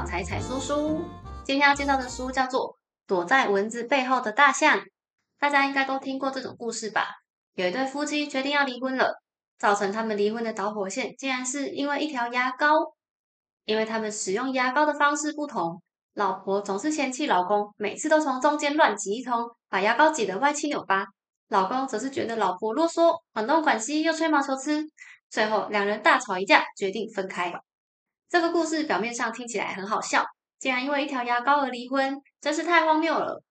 到彩彩说书。今天要介绍的书叫做《躲在蚊子背后的大象》。大家应该都听过这种故事吧？有一对夫妻决定要离婚了，造成他们离婚的导火线竟然是因为一条牙膏。因为他们使用牙膏的方式不同，老婆总是嫌弃老公每次都从中间乱挤一通，把牙膏挤得歪七扭八；老公则是觉得老婆啰嗦，管东管西，又吹毛求疵。最后两人大吵一架，决定分开。这个故事表面上听起来很好笑，竟然因为一条牙膏而离婚，真是太荒谬了。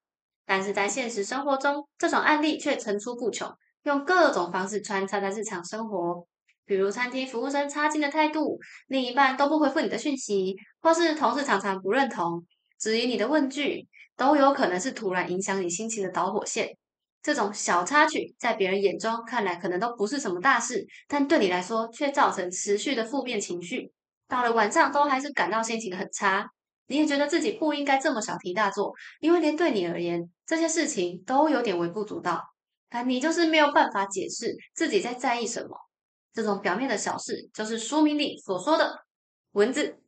但是在现实生活中，这种案例却层出不穷，用各种方式穿插在日常生活。比如餐厅服务生差劲的态度，另一半都不回复你的讯息，或是同事常常不认同、质疑你的问句，都有可能是突然影响你心情的导火线。这种小插曲，在别人眼中看来可能都不是什么大事，但对你来说却造成持续的负面情绪。到了晚上都还是感到心情很差，你也觉得自己不应该这么小题大做，因为连对你而言这些事情都有点微不足道，但你就是没有办法解释自己在在意什么。这种表面的小事，就是书名里所说的文字。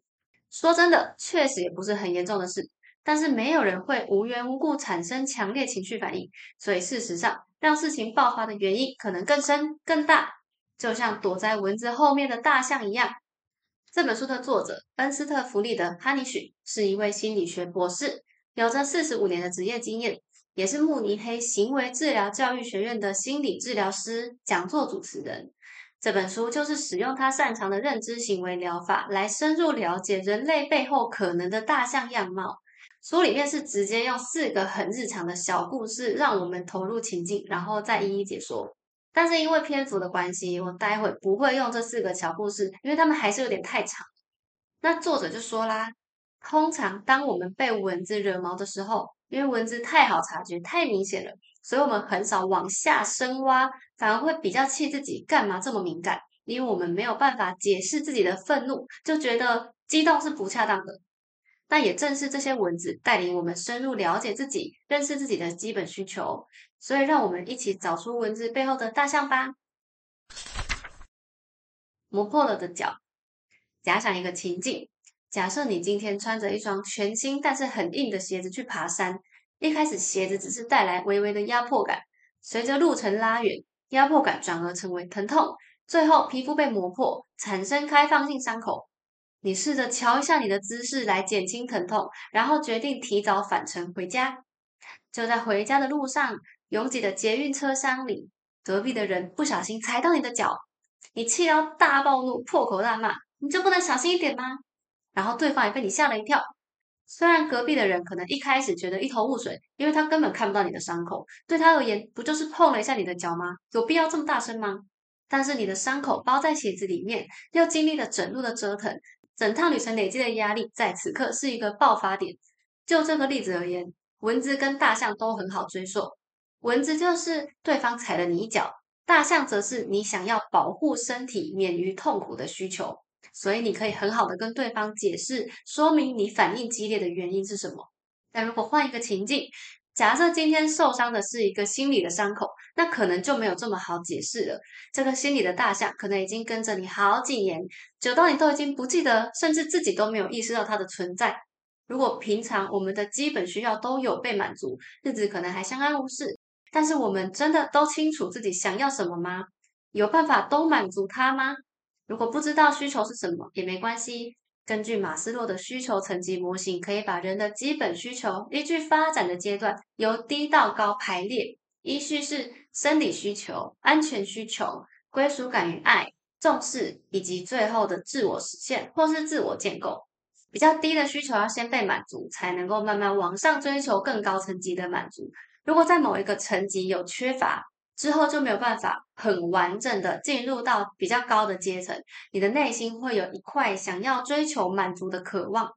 说真的，确实也不是很严重的事，但是没有人会无缘无故产生强烈情绪反应，所以事实上，让事情爆发的原因可能更深更大，就像躲在蚊子后面的大象一样。这本书的作者恩斯特·弗利德·哈尼许是一位心理学博士，有着四十五年的职业经验，也是慕尼黑行为治疗教育学院的心理治疗师、讲座主持人。这本书就是使用他擅长的认知行为疗法来深入了解人类背后可能的大象样貌。书里面是直接用四个很日常的小故事，让我们投入情境，然后再一一解说。但是因为篇幅的关系，我待会不会用这四个小故事，因为他们还是有点太长。那作者就说啦，通常当我们被蚊子惹毛的时候，因为蚊子太好察觉、太明显了，所以我们很少往下深挖，反而会比较气自己干嘛这么敏感，因为我们没有办法解释自己的愤怒，就觉得激动是不恰当的。但也正是这些文字带领我们深入了解自己、认识自己的基本需求，所以让我们一起找出文字背后的大象吧。磨破了的脚，假想一个情境：假设你今天穿着一双全新但是很硬的鞋子去爬山，一开始鞋子只是带来微微的压迫感，随着路程拉远，压迫感转而成为疼痛，最后皮肤被磨破，产生开放性伤口。你试着瞧一下你的姿势来减轻疼痛，然后决定提早返程回家。就在回家的路上，拥挤的捷运车厢里，隔壁的人不小心踩到你的脚，你气到大暴怒，破口大骂：“你就不能小心一点吗？”然后对方也被你吓了一跳。虽然隔壁的人可能一开始觉得一头雾水，因为他根本看不到你的伤口，对他而言不就是碰了一下你的脚吗？有必要这么大声吗？但是你的伤口包在鞋子里面，又经历了整路的折腾。整趟旅程累积的压力，在此刻是一个爆发点。就这个例子而言，蚊子跟大象都很好追溯。蚊子就是对方踩了你一脚，大象则是你想要保护身体免于痛苦的需求。所以你可以很好的跟对方解释，说明你反应激烈的原因是什么。但如果换一个情境，假设今天受伤的是一个心理的伤口，那可能就没有这么好解释了。这个心理的大象可能已经跟着你好几年，久到你都已经不记得，甚至自己都没有意识到它的存在。如果平常我们的基本需要都有被满足，日子可能还相安无事。但是我们真的都清楚自己想要什么吗？有办法都满足它吗？如果不知道需求是什么也没关系。根据马斯洛的需求层级模型，可以把人的基本需求依据发展的阶段由低到高排列，依序是生理需求、安全需求、归属感与爱、重视，以及最后的自我实现或是自我建构。比较低的需求要先被满足，才能够慢慢往上追求更高层级的满足。如果在某一个层级有缺乏，之后就没有办法很完整的进入到比较高的阶层，你的内心会有一块想要追求满足的渴望，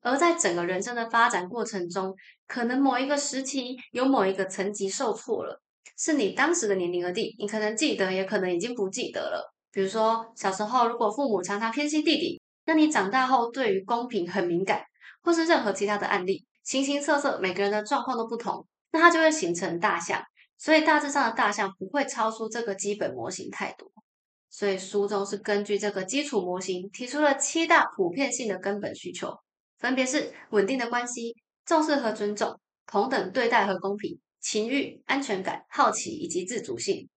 而在整个人生的发展过程中，可能某一个时期有某一个层级受挫了，是你当时的年龄而定，你可能记得，也可能已经不记得了。比如说小时候，如果父母常常偏心弟弟，那你长大后对于公平很敏感，或是任何其他的案例，形形色色，每个人的状况都不同，那它就会形成大象。所以大致上的大象不会超出这个基本模型太多，所以书中是根据这个基础模型提出了七大普遍性的根本需求，分别是稳定的关系、重视和尊重、同等对待和公平、情欲、安全感、好奇以及自主性。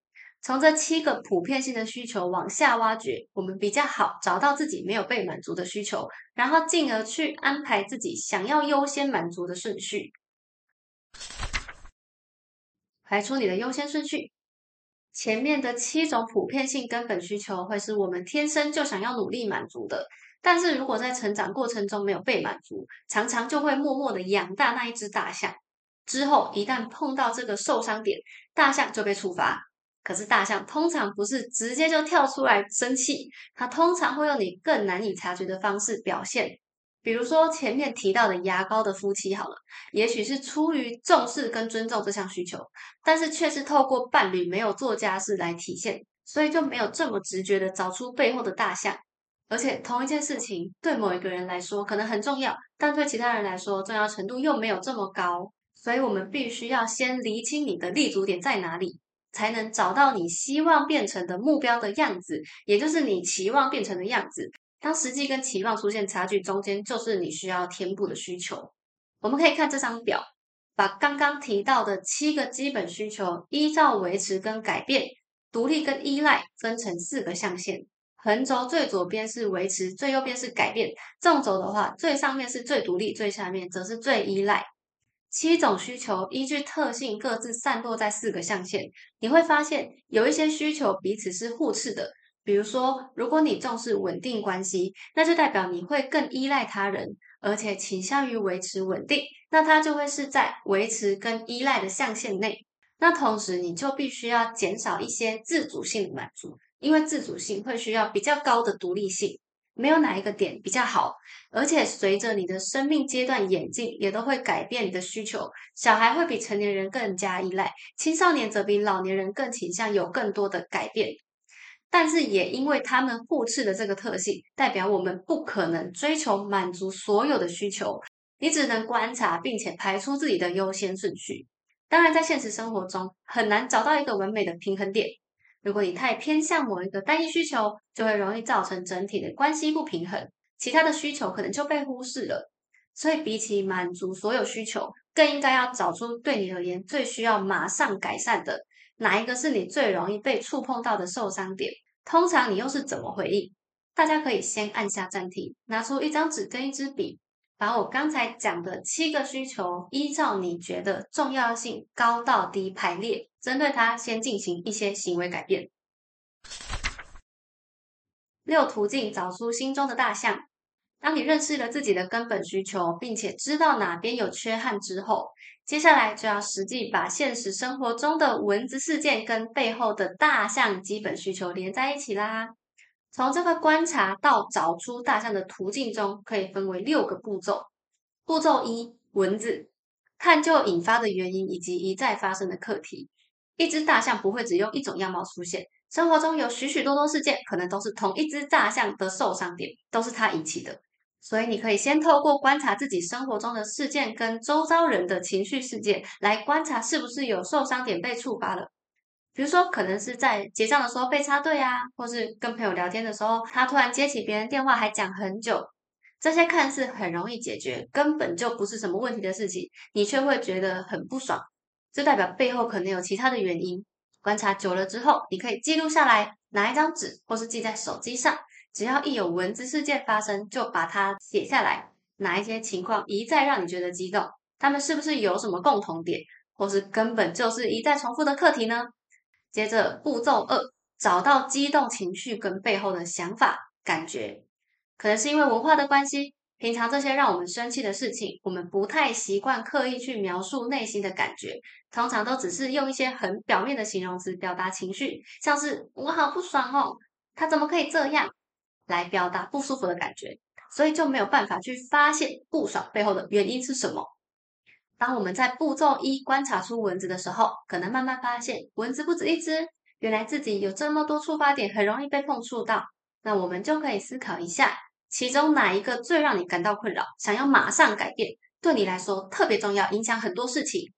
从这七个普遍性的需求往下挖掘，我们比较好找到自己没有被满足的需求，然后进而去安排自己想要优先满足的顺序。排出你的优先顺序。前面的七种普遍性根本需求会是我们天生就想要努力满足的，但是如果在成长过程中没有被满足，常常就会默默的养大那一只大象。之后一旦碰到这个受伤点，大象就被触发。可是大象通常不是直接就跳出来生气，它通常会用你更难以察觉的方式表现。比如说前面提到的牙膏的夫妻，好了，也许是出于重视跟尊重这项需求，但是却是透过伴侣没有做家事来体现，所以就没有这么直觉的找出背后的大象。而且同一件事情对某一个人来说可能很重要，但对其他人来说重要程度又没有这么高，所以我们必须要先厘清你的立足点在哪里，才能找到你希望变成的目标的样子，也就是你期望变成的样子。当实际跟期望出现差距，中间就是你需要填补的需求。我们可以看这张表，把刚刚提到的七个基本需求，依照维持跟改变、独立跟依赖分成四个象限。横轴最左边是维持，最右边是改变。纵轴的话，最上面是最独立，最下面则是最依赖。七种需求依据特性各自散落在四个象限。你会发现有一些需求彼此是互斥的。比如说，如果你重视稳定关系，那就代表你会更依赖他人，而且倾向于维持稳定，那它就会是在维持跟依赖的象限内。那同时，你就必须要减少一些自主性的满足，因为自主性会需要比较高的独立性。没有哪一个点比较好，而且随着你的生命阶段演进，也都会改变你的需求。小孩会比成年人更加依赖，青少年则比老年人更倾向有更多的改变。但是也因为他们互斥的这个特性，代表我们不可能追求满足所有的需求，你只能观察并且排出自己的优先顺序。当然，在现实生活中很难找到一个完美的平衡点。如果你太偏向某一个单一需求，就会容易造成整体的关系不平衡，其他的需求可能就被忽视了。所以，比起满足所有需求，更应该要找出对你而言最需要马上改善的哪一个是你最容易被触碰到的受伤点。通常你又是怎么回应？大家可以先按下暂停，拿出一张纸跟一支笔，把我刚才讲的七个需求，依照你觉得重要性高到低排列，针对它先进行一些行为改变。六途径找出心中的大象。当你认识了自己的根本需求，并且知道哪边有缺憾之后，接下来就要实际把现实生活中的蚊子事件跟背后的大象基本需求连在一起啦。从这个观察到找出大象的途径中，可以分为六个步骤。步骤一：蚊子探究引发的原因以及一再发生的课题。一只大象不会只用一种样貌出现，生活中有许许多多事件，可能都是同一只大象的受伤点，都是它引起的。所以，你可以先透过观察自己生活中的事件跟周遭人的情绪事件，来观察是不是有受伤点被触发了。比如说，可能是在结账的时候被插队啊，或是跟朋友聊天的时候，他突然接起别人电话还讲很久。这些看似很容易解决，根本就不是什么问题的事情，你却会觉得很不爽，这代表背后可能有其他的原因。观察久了之后，你可以记录下来，拿一张纸或是记在手机上。只要一有文字事件发生，就把它写下来。哪一些情况一再让你觉得激动？他们是不是有什么共同点，或是根本就是一再重复的课题呢？接着步骤二，找到激动情绪跟背后的想法、感觉。可能是因为文化的关系，平常这些让我们生气的事情，我们不太习惯刻意去描述内心的感觉，通常都只是用一些很表面的形容词表达情绪，像是“我好不爽哦，他怎么可以这样”。来表达不舒服的感觉，所以就没有办法去发现不爽背后的原因是什么。当我们在步骤一观察出蚊子的时候，可能慢慢发现蚊子不止一只，原来自己有这么多触发点，很容易被碰触到。那我们就可以思考一下，其中哪一个最让你感到困扰，想要马上改变，对你来说特别重要，影响很多事情。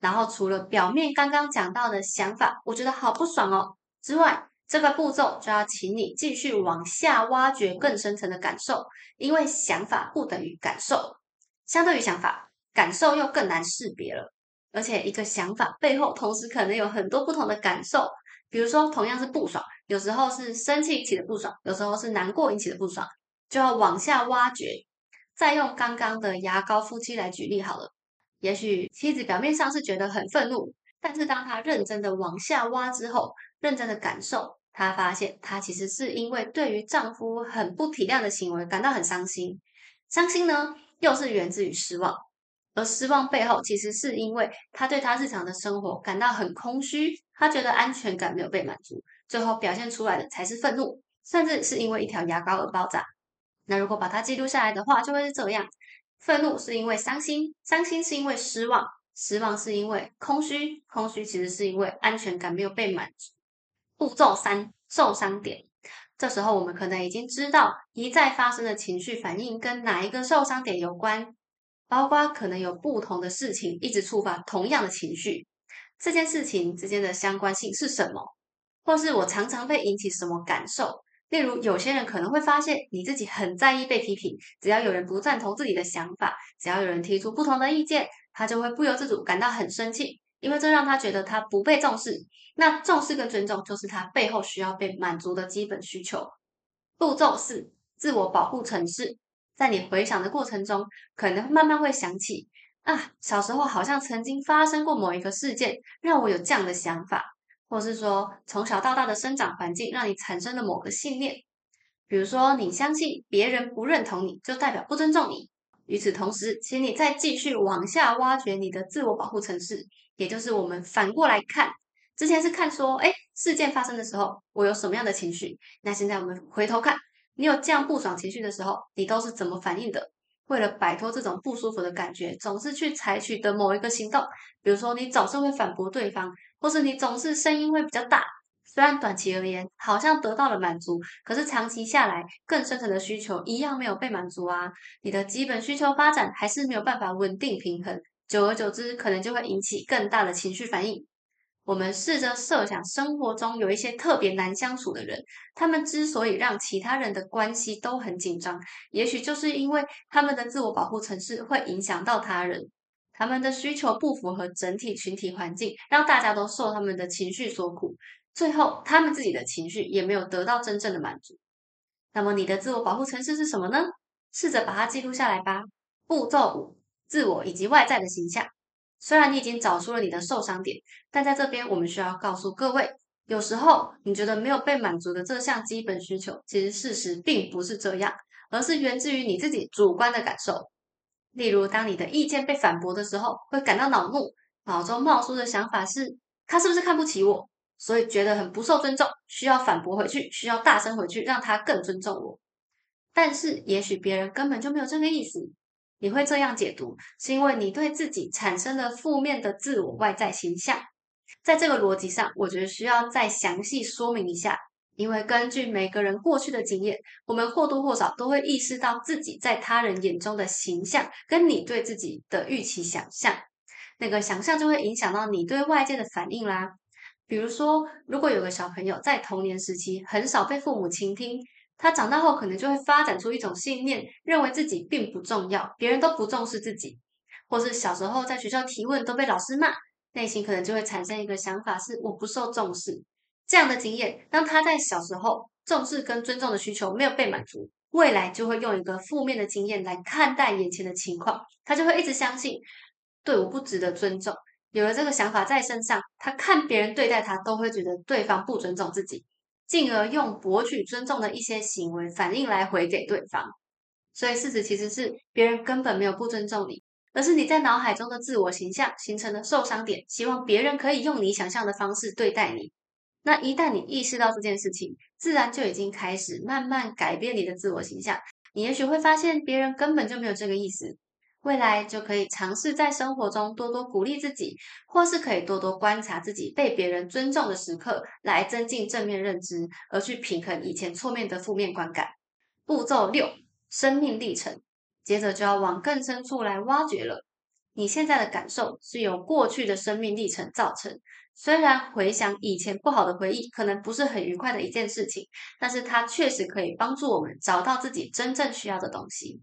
然后除了表面刚刚讲到的想法，我觉得好不爽哦之外，这个步骤就要请你继续往下挖掘更深层的感受，因为想法不等于感受，相对于想法，感受又更难识别了。而且一个想法背后，同时可能有很多不同的感受。比如说，同样是不爽，有时候是生气引起的不爽，有时候是难过引起的不爽，就要往下挖掘。再用刚刚的牙膏夫妻来举例好了。也许妻子表面上是觉得很愤怒，但是当她认真的往下挖之后，认真的感受，她发现她其实是因为对于丈夫很不体谅的行为感到很伤心。伤心呢，又是源自于失望。而失望背后，其实是因为她对她日常的生活感到很空虚，她觉得安全感没有被满足，最后表现出来的才是愤怒，甚至是因为一条牙膏而爆炸。那如果把它记录下来的话，就会是这样：愤怒是因为伤心，伤心是因为失望，失望是因为空虚，空虚其实是因为安全感没有被满足。步骤三：受伤点。这时候我们可能已经知道一再发生的情绪反应跟哪一个受伤点有关。包括可能有不同的事情一直触发同样的情绪，这件事情之间的相关性是什么？或是我常常被引起什么感受？例如，有些人可能会发现你自己很在意被批评，只要有人不赞同自己的想法，只要有人提出不同的意见，他就会不由自主感到很生气，因为这让他觉得他不被重视。那重视跟尊重就是他背后需要被满足的基本需求。步骤四：自我保护程式。在你回想的过程中，可能慢慢会想起啊，小时候好像曾经发生过某一个事件，让我有这样的想法，或是说从小到大的生长环境让你产生了某个信念，比如说你相信别人不认同你就代表不尊重你。与此同时，请你再继续往下挖掘你的自我保护程式，也就是我们反过来看，之前是看说，哎，事件发生的时候我有什么样的情绪，那现在我们回头看。你有这样不爽情绪的时候，你都是怎么反应的？为了摆脱这种不舒服的感觉，总是去采取的某一个行动，比如说你总是会反驳对方，或是你总是声音会比较大。虽然短期而言好像得到了满足，可是长期下来，更深层的需求一样没有被满足啊！你的基本需求发展还是没有办法稳定平衡，久而久之，可能就会引起更大的情绪反应。我们试着设想，生活中有一些特别难相处的人，他们之所以让其他人的关系都很紧张，也许就是因为他们的自我保护程式会影响到他人，他们的需求不符合整体群体环境，让大家都受他们的情绪所苦，最后他们自己的情绪也没有得到真正的满足。那么，你的自我保护程式是什么呢？试着把它记录下来吧。步骤五：自我以及外在的形象。虽然你已经找出了你的受伤点，但在这边我们需要告诉各位，有时候你觉得没有被满足的这项基本需求，其实事实并不是这样，而是源自于你自己主观的感受。例如，当你的意见被反驳的时候，会感到恼怒，脑中冒出的想法是：他是不是看不起我？所以觉得很不受尊重，需要反驳回去，需要大声回去，让他更尊重我。但是，也许别人根本就没有这个意思。你会这样解读，是因为你对自己产生了负面的自我外在形象。在这个逻辑上，我觉得需要再详细说明一下。因为根据每个人过去的经验，我们或多或少都会意识到自己在他人眼中的形象，跟你对自己的预期想象，那个想象就会影响到你对外界的反应啦。比如说，如果有个小朋友在童年时期很少被父母倾听。他长大后可能就会发展出一种信念，认为自己并不重要，别人都不重视自己，或是小时候在学校提问都被老师骂，内心可能就会产生一个想法是我不受重视。这样的经验，当他在小时候重视跟尊重的需求没有被满足，未来就会用一个负面的经验来看待眼前的情况，他就会一直相信，对我不值得尊重。有了这个想法在身上，他看别人对待他都会觉得对方不尊重自己。进而用博取尊重的一些行为反应来回给对方，所以事实其实是别人根本没有不尊重你，而是你在脑海中的自我形象形成了受伤点，希望别人可以用你想象的方式对待你。那一旦你意识到这件事情，自然就已经开始慢慢改变你的自我形象。你也许会发现别人根本就没有这个意思。未来就可以尝试在生活中多多鼓励自己，或是可以多多观察自己被别人尊重的时刻，来增进正面认知，而去平衡以前错面的负面观感。步骤六：生命历程。接着就要往更深处来挖掘了。你现在的感受是由过去的生命历程造成。虽然回想以前不好的回忆，可能不是很愉快的一件事情，但是它确实可以帮助我们找到自己真正需要的东西。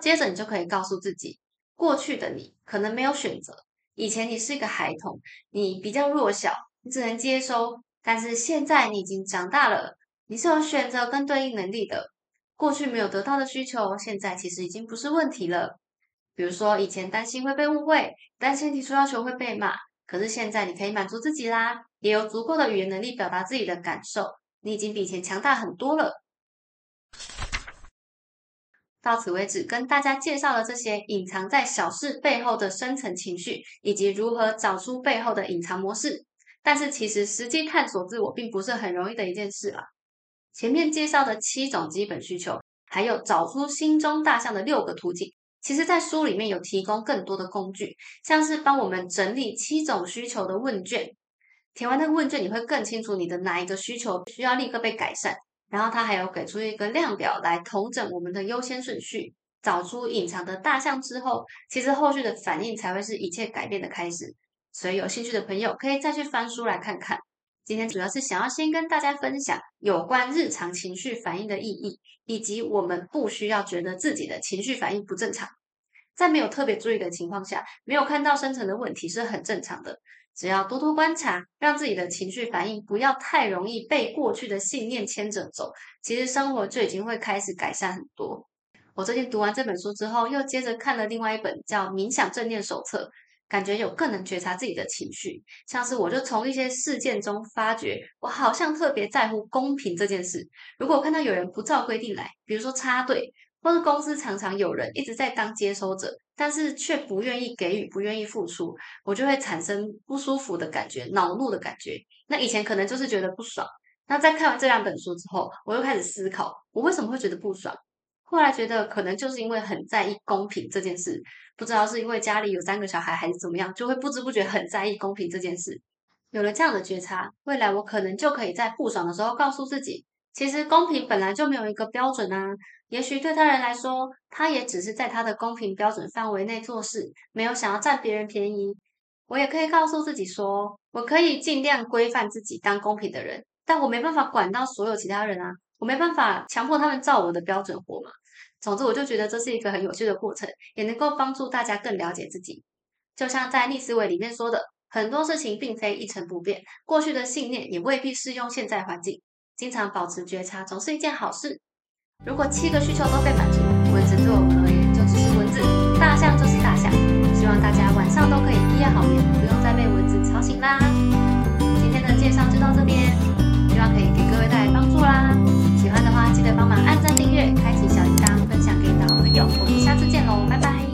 接着你就可以告诉自己，过去的你可能没有选择，以前你是一个孩童，你比较弱小，你只能接收。但是现在你已经长大了，你是有选择跟对应能力的。过去没有得到的需求，现在其实已经不是问题了。比如说，以前担心会被误会，担心提出要求会被骂，可是现在你可以满足自己啦，也有足够的语言能力表达自己的感受，你已经比以前强大很多了。到此为止，跟大家介绍了这些隐藏在小事背后的深层情绪，以及如何找出背后的隐藏模式。但是，其实实际探索自我并不是很容易的一件事啊。前面介绍的七种基本需求，还有找出心中大象的六个途径，其实在书里面有提供更多的工具，像是帮我们整理七种需求的问卷。填完那个问卷，你会更清楚你的哪一个需求需要立刻被改善。然后他还有给出一个量表来统整我们的优先顺序，找出隐藏的大象之后，其实后续的反应才会是一切改变的开始。所以有兴趣的朋友可以再去翻书来看看。今天主要是想要先跟大家分享有关日常情绪反应的意义，以及我们不需要觉得自己的情绪反应不正常，在没有特别注意的情况下，没有看到深层的问题是很正常的。只要多多观察，让自己的情绪反应不要太容易被过去的信念牵着走，其实生活就已经会开始改善很多。我最近读完这本书之后，又接着看了另外一本叫《冥想正念手册》，感觉有更能觉察自己的情绪。像是我就从一些事件中发觉，我好像特别在乎公平这件事。如果看到有人不照规定来，比如说插队。或是公司常常有人一直在当接收者，但是却不愿意给予、不愿意付出，我就会产生不舒服的感觉、恼怒的感觉。那以前可能就是觉得不爽。那在看完这两本书之后，我又开始思考，我为什么会觉得不爽？后来觉得可能就是因为很在意公平这件事，不知道是因为家里有三个小孩还是怎么样，就会不知不觉很在意公平这件事。有了这样的觉察，未来我可能就可以在不爽的时候告诉自己。其实公平本来就没有一个标准啊，也许对他人来说，他也只是在他的公平标准范围内做事，没有想要占别人便宜。我也可以告诉自己说，我可以尽量规范自己当公平的人，但我没办法管到所有其他人啊，我没办法强迫他们照我的标准活嘛。总之，我就觉得这是一个很有趣的过程，也能够帮助大家更了解自己。就像在逆思维里面说的，很多事情并非一成不变，过去的信念也未必适用现在环境。经常保持觉察，总是一件好事。如果七个需求都被满足，蚊子对我们而言就只是蚊子，大象就是大象。希望大家晚上都可以一夜好眠，不用再被蚊子吵醒啦。今天的介绍就到这边，希望可以给各位带来帮助啦。喜欢的话，记得帮忙按赞、订阅、开启小铃铛、分享给你的好朋友。我们下次见喽，拜拜。